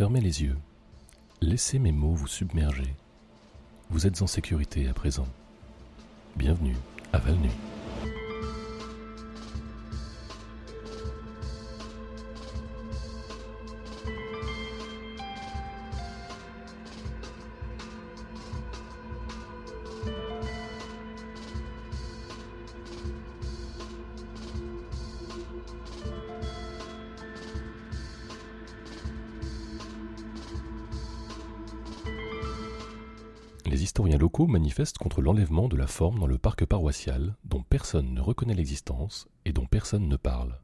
Fermez les yeux. Laissez mes mots vous submerger. Vous êtes en sécurité à présent. Bienvenue à Val-Nuit. Contre l'enlèvement de la forme dans le parc paroissial dont personne ne reconnaît l'existence et dont personne ne parle.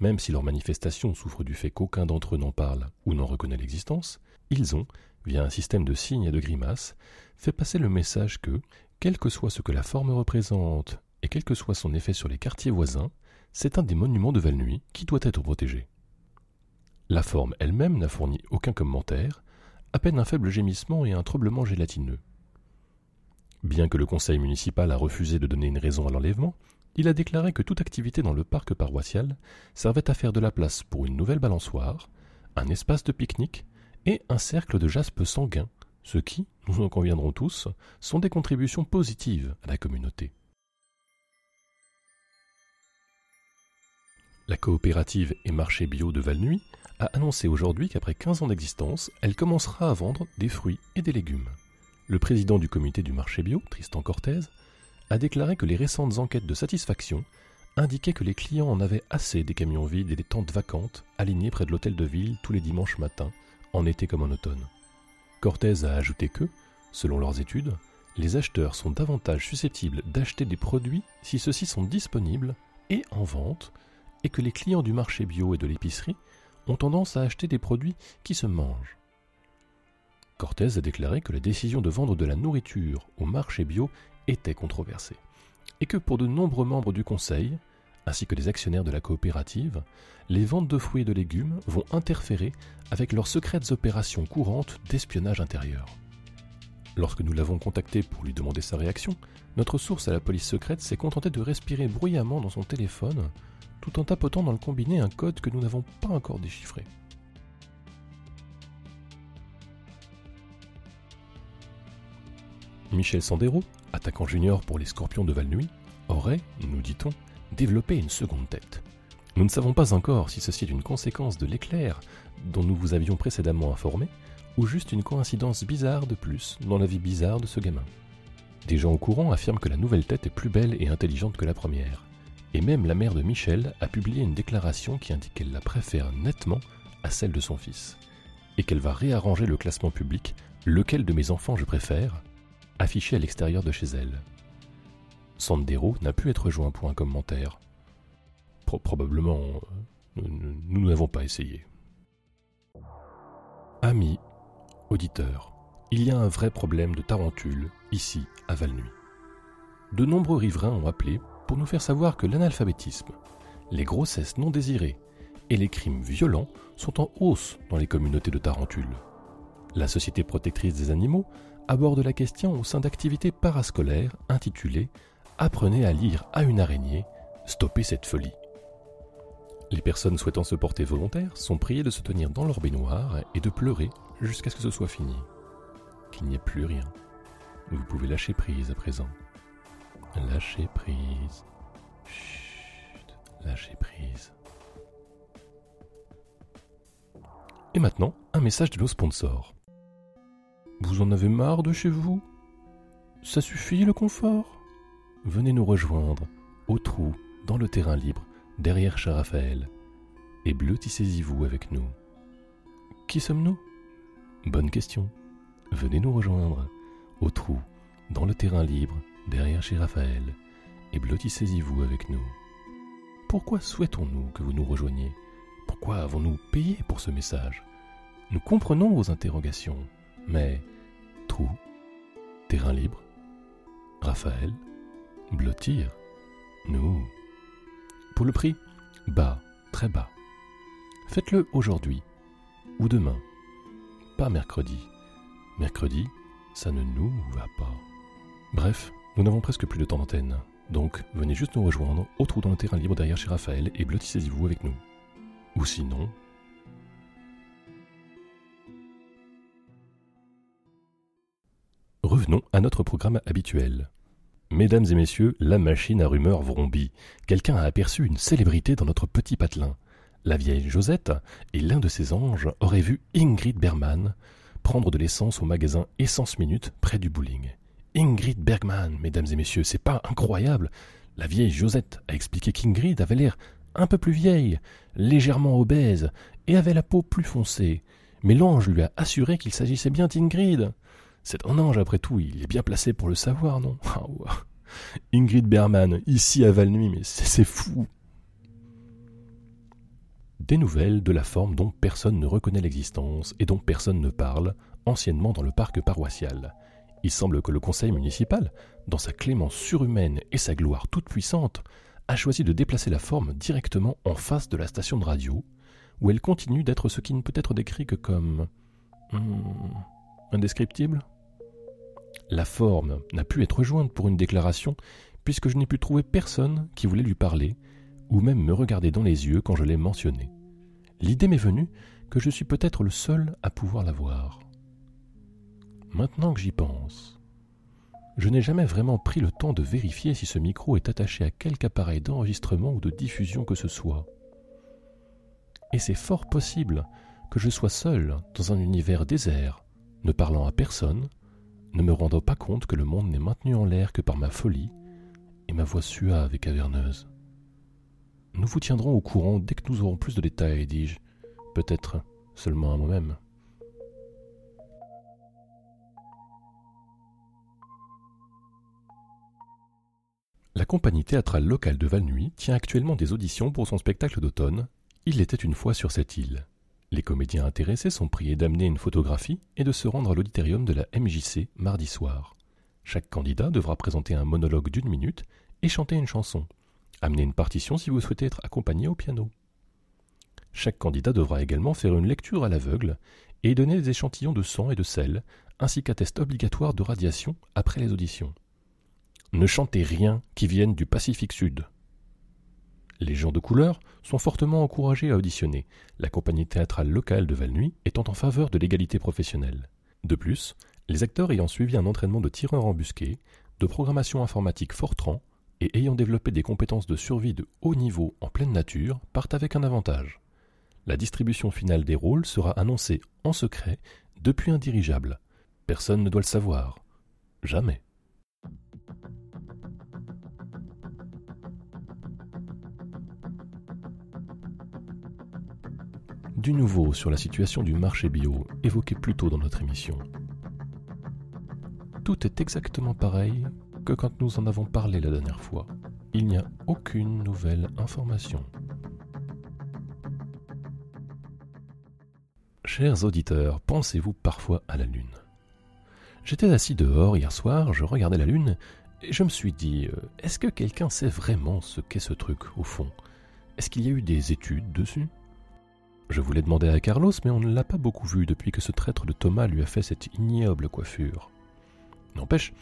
Même si leur manifestation souffre du fait qu'aucun d'entre eux n'en parle ou n'en reconnaît l'existence, ils ont, via un système de signes et de grimaces, fait passer le message que, quel que soit ce que la forme représente et quel que soit son effet sur les quartiers voisins, c'est un des monuments de Valnuy qui doit être protégé. La forme elle-même n'a fourni aucun commentaire, à peine un faible gémissement et un tremblement gélatineux. Bien que le conseil municipal a refusé de donner une raison à l'enlèvement, il a déclaré que toute activité dans le parc paroissial servait à faire de la place pour une nouvelle balançoire, un espace de pique-nique et un cercle de jaspe sanguin, ce qui, nous en conviendrons tous, sont des contributions positives à la communauté. La coopérative et marché bio de Valnuy a annoncé aujourd'hui qu'après 15 ans d'existence, elle commencera à vendre des fruits et des légumes. Le président du comité du marché bio, Tristan Cortez, a déclaré que les récentes enquêtes de satisfaction indiquaient que les clients en avaient assez des camions vides et des tentes vacantes alignés près de l'hôtel de ville tous les dimanches matins, en été comme en automne. Cortez a ajouté que, selon leurs études, les acheteurs sont davantage susceptibles d'acheter des produits si ceux-ci sont disponibles et en vente, et que les clients du marché bio et de l'épicerie ont tendance à acheter des produits qui se mangent. Cortez a déclaré que la décision de vendre de la nourriture au marché bio était controversée, et que pour de nombreux membres du conseil, ainsi que les actionnaires de la coopérative, les ventes de fruits et de légumes vont interférer avec leurs secrètes opérations courantes d'espionnage intérieur. Lorsque nous l'avons contacté pour lui demander sa réaction, notre source à la police secrète s'est contentée de respirer bruyamment dans son téléphone tout en tapotant dans le combiné un code que nous n'avons pas encore déchiffré. Michel Sandero, attaquant junior pour les Scorpions de Valnuy, aurait, nous dit-on, développé une seconde tête. Nous ne savons pas encore si ceci est une conséquence de l'éclair dont nous vous avions précédemment informé, ou juste une coïncidence bizarre de plus dans la vie bizarre de ce gamin. Des gens au courant affirment que la nouvelle tête est plus belle et intelligente que la première, et même la mère de Michel a publié une déclaration qui indique qu'elle la préfère nettement à celle de son fils, et qu'elle va réarranger le classement public Lequel de mes enfants je préfère affiché à l'extérieur de chez elle. Sandero n'a pu être joint pour un commentaire. probablement, euh, nous n'avons pas essayé. Amis, auditeurs, il y a un vrai problème de tarentule ici à Valnuy. De nombreux riverains ont appelé pour nous faire savoir que l'analphabétisme, les grossesses non désirées et les crimes violents sont en hausse dans les communautés de tarentules. La Société protectrice des animaux aborde la question au sein d'activités parascolaires intitulées Apprenez à lire à une araignée, stoppez cette folie. Les personnes souhaitant se porter volontaires sont priées de se tenir dans leur baignoire et de pleurer jusqu'à ce que ce soit fini. Qu'il n'y ait plus rien. Vous pouvez lâcher prise à présent. Lâchez prise. Chut, lâchez prise. Et maintenant, un message de nos sponsors. Vous en avez marre de chez vous? Ça suffit le confort? Venez nous rejoindre au trou, dans le terrain libre, derrière chez Raphaël, et blottissez-y-vous avec nous. Qui sommes-nous? Bonne question. Venez nous rejoindre au trou, dans le terrain libre, derrière chez Raphaël, et blottissez-y-vous avec nous. Pourquoi souhaitons-nous que vous nous rejoigniez? Pourquoi avons-nous payé pour ce message? Nous comprenons vos interrogations, mais trou, terrain libre, Raphaël, blottir, nous. Pour le prix, bas, très bas. Faites-le aujourd'hui ou demain, pas mercredi. Mercredi, ça ne nous va pas. Bref, nous n'avons presque plus de temps d'antenne, donc venez juste nous rejoindre au trou dans le terrain libre derrière chez Raphaël et blottissez-y-vous avec nous. Ou sinon, Revenons à notre programme habituel. Mesdames et messieurs, la machine à rumeurs vrombit. Quelqu'un a aperçu une célébrité dans notre petit patelin. La vieille Josette et l'un de ses anges auraient vu Ingrid Bergman prendre de l'essence au magasin Essence Minute près du bowling. Ingrid Bergman, mesdames et messieurs, c'est pas incroyable La vieille Josette a expliqué qu'Ingrid avait l'air un peu plus vieille, légèrement obèse, et avait la peau plus foncée. Mais l'ange lui a assuré qu'il s'agissait bien d'Ingrid. C'est un ange, après tout, il est bien placé pour le savoir, non? Ingrid Berman, ici à Valnuy, mais c'est fou. Des nouvelles de la forme dont personne ne reconnaît l'existence et dont personne ne parle, anciennement dans le parc paroissial. Il semble que le conseil municipal, dans sa clémence surhumaine et sa gloire toute puissante, a choisi de déplacer la forme directement en face de la station de radio, où elle continue d'être ce qui ne peut être décrit que comme... Hmm, indescriptible? La forme n'a pu être jointe pour une déclaration, puisque je n'ai pu trouver personne qui voulait lui parler, ou même me regarder dans les yeux quand je l'ai mentionné. L'idée m'est venue que je suis peut-être le seul à pouvoir la voir. Maintenant que j'y pense, je n'ai jamais vraiment pris le temps de vérifier si ce micro est attaché à quelque appareil d'enregistrement ou de diffusion que ce soit. Et c'est fort possible que je sois seul dans un univers désert, ne parlant à personne, ne me rendant pas compte que le monde n'est maintenu en l'air que par ma folie et ma voix suave et caverneuse. Nous vous tiendrons au courant dès que nous aurons plus de détails, dis-je, peut-être seulement à moi-même. La compagnie théâtrale locale de Valnuy tient actuellement des auditions pour son spectacle d'automne Il était une fois sur cette île. Les comédiens intéressés sont priés d'amener une photographie et de se rendre à l'auditorium de la MJC mardi soir. Chaque candidat devra présenter un monologue d'une minute et chanter une chanson. Amenez une partition si vous souhaitez être accompagné au piano. Chaque candidat devra également faire une lecture à l'aveugle et donner des échantillons de sang et de sel, ainsi qu'un test obligatoire de radiation après les auditions. Ne chantez rien qui vienne du Pacifique Sud. Les gens de couleur sont fortement encouragés à auditionner, la compagnie théâtrale locale de Valnuy étant en faveur de l'égalité professionnelle. De plus, les acteurs ayant suivi un entraînement de tireur embusqué, de programmation informatique Fortran et ayant développé des compétences de survie de haut niveau en pleine nature partent avec un avantage. La distribution finale des rôles sera annoncée en secret depuis un dirigeable. Personne ne doit le savoir. Jamais. Nouveau sur la situation du marché bio évoqué plus tôt dans notre émission. Tout est exactement pareil que quand nous en avons parlé la dernière fois. Il n'y a aucune nouvelle information. Chers auditeurs, pensez-vous parfois à la Lune? J'étais assis dehors hier soir, je regardais la Lune, et je me suis dit, euh, est-ce que quelqu'un sait vraiment ce qu'est ce truc au fond? Est-ce qu'il y a eu des études dessus? Je voulais demander à Carlos, mais on ne l'a pas beaucoup vu depuis que ce traître de Thomas lui a fait cette ignoble coiffure. N'empêche,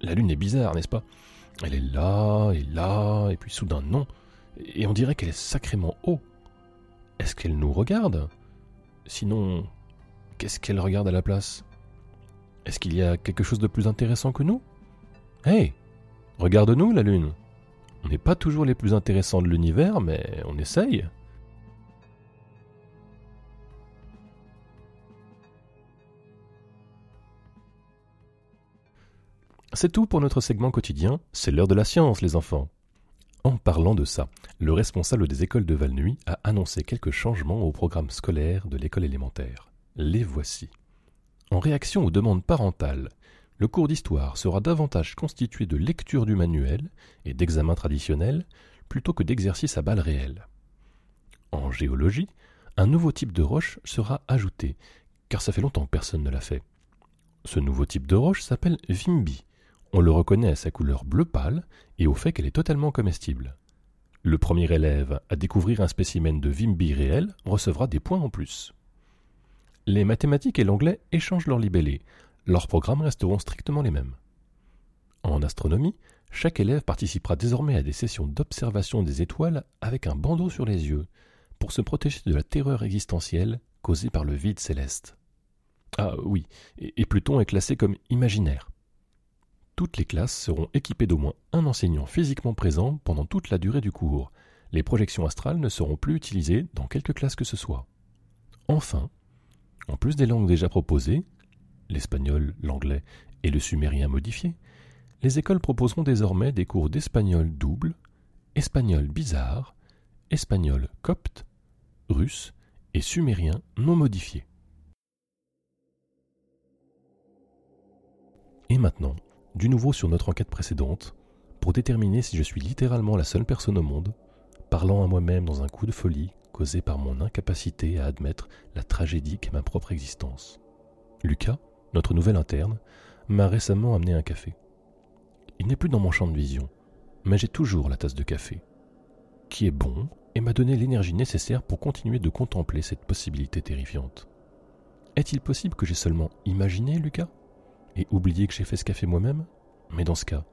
la lune est bizarre, n'est-ce pas? Elle est là, et là, et puis soudain non, et on dirait qu'elle est sacrément haut. Est-ce qu'elle nous regarde? Sinon, qu'est-ce qu'elle regarde à la place? Est-ce qu'il y a quelque chose de plus intéressant que nous? Hé Regarde-nous, la lune. On n'est pas toujours les plus intéressants de l'univers, mais on essaye. C'est tout pour notre segment quotidien, c'est l'heure de la science les enfants. En parlant de ça, le responsable des écoles de Valnuy a annoncé quelques changements au programme scolaire de l'école élémentaire. Les voici. En réaction aux demandes parentales, le cours d'histoire sera davantage constitué de lecture du manuel et d'examens traditionnels plutôt que d'exercices à balles réelles. En géologie, un nouveau type de roche sera ajouté, car ça fait longtemps que personne ne l'a fait. Ce nouveau type de roche s'appelle Vimbi on le reconnaît à sa couleur bleu pâle et au fait qu'elle est totalement comestible. Le premier élève à découvrir un spécimen de Vimbi réel recevra des points en plus. Les mathématiques et l'anglais échangent leurs libellés. Leurs programmes resteront strictement les mêmes. En astronomie, chaque élève participera désormais à des sessions d'observation des étoiles avec un bandeau sur les yeux, pour se protéger de la terreur existentielle causée par le vide céleste. Ah oui, et Pluton est classé comme imaginaire. Toutes les classes seront équipées d'au moins un enseignant physiquement présent pendant toute la durée du cours. Les projections astrales ne seront plus utilisées dans quelque classe que ce soit. Enfin, en plus des langues déjà proposées, l'espagnol, l'anglais et le sumérien modifié, les écoles proposeront désormais des cours d'espagnol double, espagnol bizarre, espagnol copte, russe et sumérien non modifié. Et maintenant, du nouveau sur notre enquête précédente, pour déterminer si je suis littéralement la seule personne au monde, parlant à moi-même dans un coup de folie causé par mon incapacité à admettre la tragédie qu'est ma propre existence. Lucas, notre nouvel interne, m'a récemment amené un café. Il n'est plus dans mon champ de vision, mais j'ai toujours la tasse de café, qui est bon et m'a donné l'énergie nécessaire pour continuer de contempler cette possibilité terrifiante. Est-il possible que j'ai seulement imaginé Lucas? Et oublié que j'ai fait ce café moi-même? Mais dans ce cas,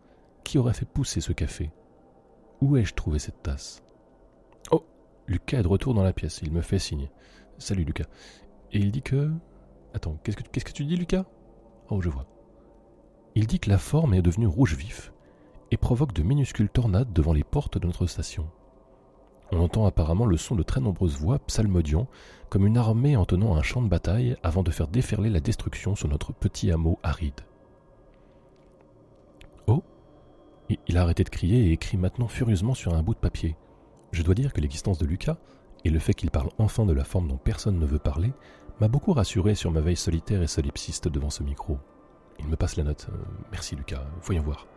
qui aurait fait pousser ce café? Où ai-je trouvé cette tasse? Oh Lucas est de retour dans la pièce, il me fait signe. Salut Lucas. Et il dit que... Attends, qu'est-ce que, qu'est-ce que tu dis Lucas? Oh, je vois. Il dit que la forme est devenue rouge vif et provoque de minuscules tornades devant les portes de notre station. On entend apparemment le son de très nombreuses voix psalmodiant, comme une armée entonnant un champ de bataille avant de faire déferler la destruction sur notre petit hameau aride. Oh Il a arrêté de crier et écrit maintenant furieusement sur un bout de papier. Je dois dire que l'existence de Lucas, et le fait qu'il parle enfin de la forme dont personne ne veut parler, m'a beaucoup rassuré sur ma veille solitaire et solipsiste devant ce micro. Il me passe la note. Euh, merci Lucas, voyons voir.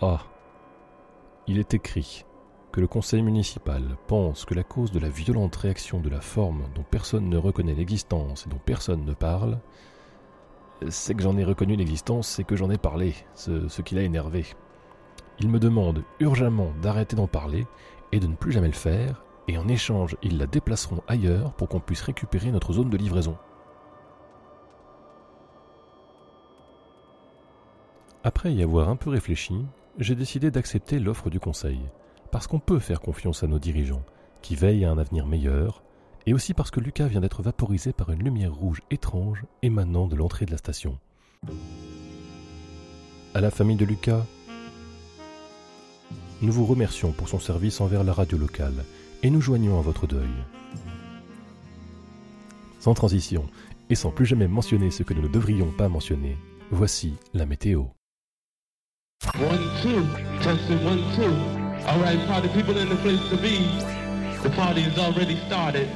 Ah Il est écrit que le conseil municipal pense que la cause de la violente réaction de la forme dont personne ne reconnaît l'existence et dont personne ne parle, c'est que j'en ai reconnu l'existence et que j'en ai parlé, ce, qui l'a énervé. Il me demande urgemment d'arrêter d'en parler et de ne plus jamais le faire, et en échange, ils la déplaceront ailleurs pour qu'on puisse récupérer notre zone de livraison. Après y avoir un peu réfléchi, j'ai décidé d'accepter l'offre du conseil parce qu'on peut faire confiance à nos dirigeants, qui veillent à un avenir meilleur, et aussi parce que Lucas vient d'être vaporisé par une lumière rouge étrange émanant de l'entrée de la station. À la famille de Lucas, nous vous remercions pour son service envers la radio locale et nous joignons à votre deuil. Sans transition et sans plus jamais mentionner ce que nous ne devrions pas mentionner, voici la météo. All right, party people in the place to be. The party has already started,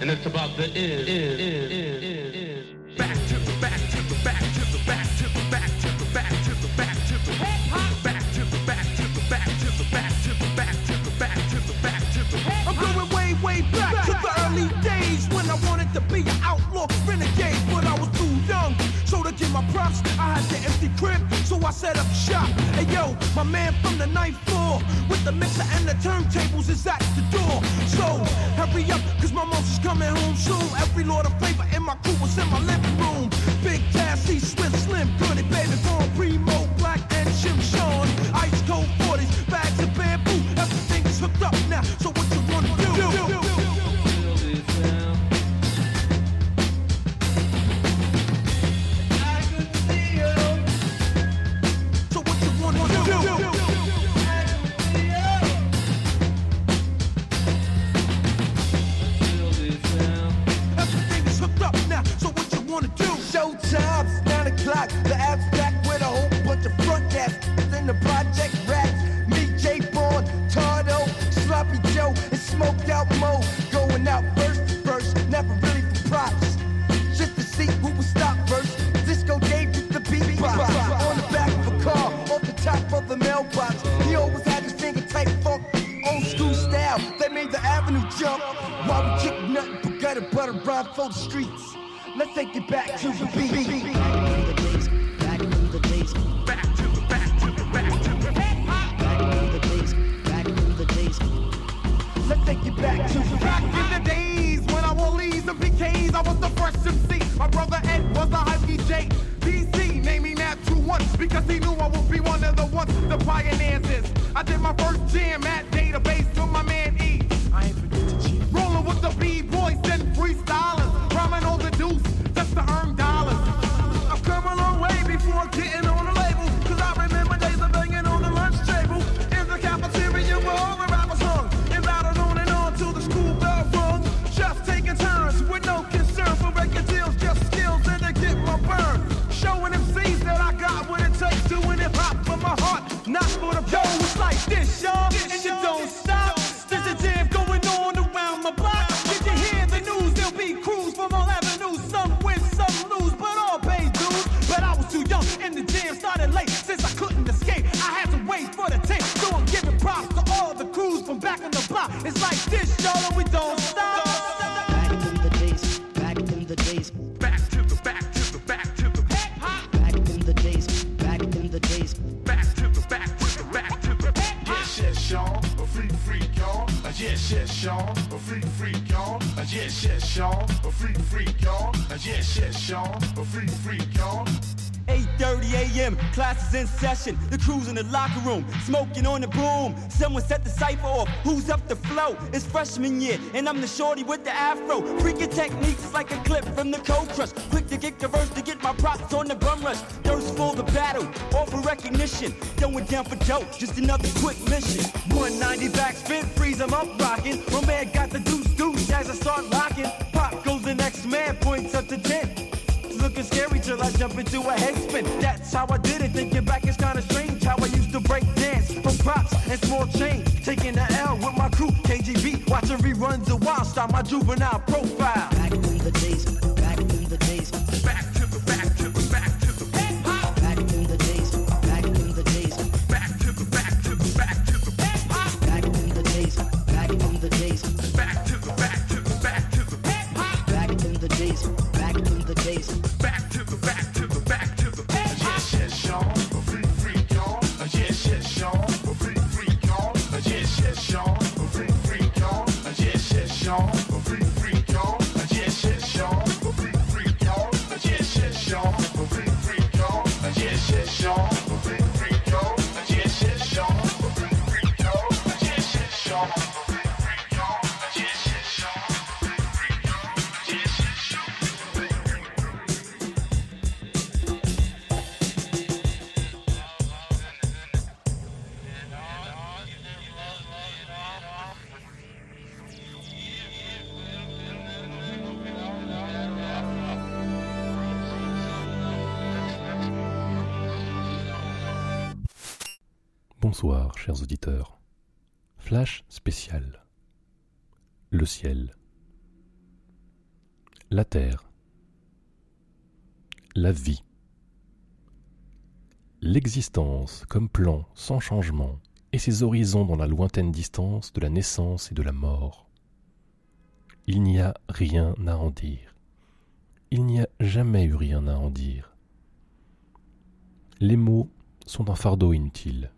and it's about to end. end, end, end, end, end. Back to the back to the back to the back to the back to the back to the back to the hip hop. Back to the back to the back to the back to the back to the back to the back to the. I'm going way, way back to the early days when I wanted to be an outlaw renegade, but I was too young. So to get my props, I had the empty crib, so I set up shop. Hey yo, my man from the ninth floor with the mixer and the turntables is at the door. So hurry up, cause my mom's coming home soon. Every lord of flavor in my crew was in my living room. Mailbox. He always had his finger tight funk, old school style. They made the avenue jump. While we kick nothing but gutter butter rhyme for the streets. Let's take it back to the beat. Back to the days, back to the days, back to it, back to it, back to it. Back through the hip hop. Let's take it back to the Back in the days when I wore Lee's and PKs, I was the first MC. My brother Ed was a hype DJ. DC named me Nat 2-1 because he knew the pioneers is. I did my first jam at Yes, yes, Sean, a freak freak, y'all. 8:30 a.m. Class is in session. The crew's in the locker room, smoking on the broom. Someone set the cipher off. Who's up the flow? It's freshman year, and I'm the shorty with the afro. Freaking techniques like a clip from the Cold Crush. Quick to get the verse to get my props on the bum rush. Thirst for the battle, all for recognition. Going down for dope, just another quick mission. 190 backspin, freeze, I'm up rocking. My man got the deuce I jump into a headspin. That's how I did it. Thinking back, it's kinda strange how I used to break dance from props and small change. Taking the L with my crew, KGB. Watching reruns of Wild Style, my juvenile profile. Chers auditeurs. Flash spécial. Le ciel. La terre. La vie. L'existence comme plan sans changement et ses horizons dans la lointaine distance de la naissance et de la mort. Il n'y a rien à en dire. Il n'y a jamais eu rien à en dire. Les mots sont un fardeau inutile.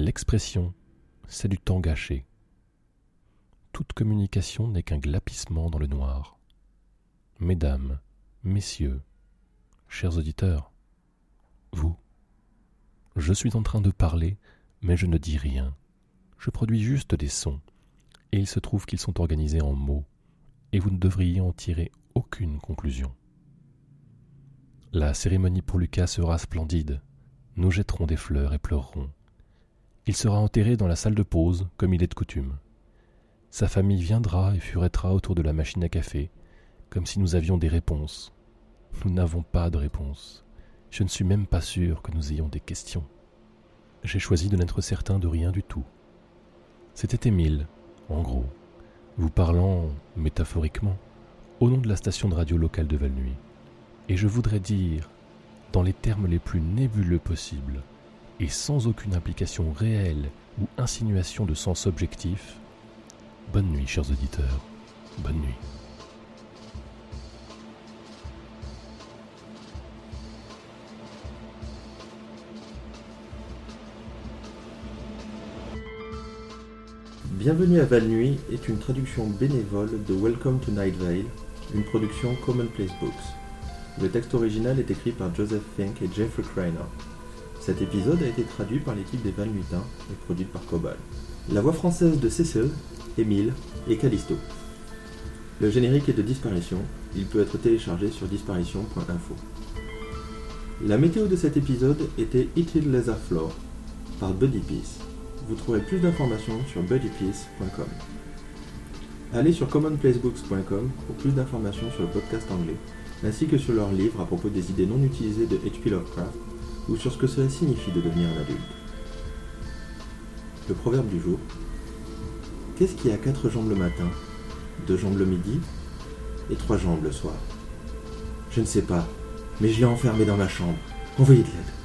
L'expression, c'est du temps gâché. Toute communication n'est qu'un glapissement dans le noir. Mesdames, messieurs, chers auditeurs, vous, je suis en train de parler, mais je ne dis rien. Je produis juste des sons, et il se trouve qu'ils sont organisés en mots, et vous ne devriez en tirer aucune conclusion. La cérémonie pour Lucas sera splendide. Nous jetterons des fleurs et pleurerons. Il sera enterré dans la salle de pause, comme il est de coutume. Sa famille viendra et furettera autour de la machine à café, comme si nous avions des réponses. Nous n'avons pas de réponse. Je ne suis même pas sûr que nous ayons des questions. J'ai choisi de n'être certain de rien du tout. C'était Émile, en gros, vous parlant, métaphoriquement, au nom de la station de radio locale de Valnuy. Et je voudrais dire, dans les termes les plus nébuleux possibles, et sans aucune implication réelle ou insinuation de sens objectif, bonne nuit, chers auditeurs, bonne nuit. Bienvenue à Val-Nuit est une traduction bénévole de Welcome to Night Vale, une production Commonplace Books. Le texte original est écrit par Joseph Fink et Jeffrey Kreiner. Cet épisode a été traduit par l'équipe des Val-Nuitins et produit par Cobal. La voix française de Cecil, Émile et Callisto. Le générique est de Disparition, il peut être téléchargé sur disparition.info. La météo de cet épisode était Heated Leather Floor par Buddy Peace. Vous trouverez plus d'informations sur buddypeace.com. Allez sur commonplacebooks.com pour plus d'informations sur le podcast anglais, ainsi que sur leurs livres à propos des idées non utilisées de H.P. Lovecraft ou sur ce que cela signifie de devenir un adulte. Le proverbe du jour. Qu'est-ce qui a quatre jambes le matin, deux jambes le midi et trois jambes le soir? Je ne sais pas, mais je l'ai enfermé dans ma chambre. Envoyez de l'aide.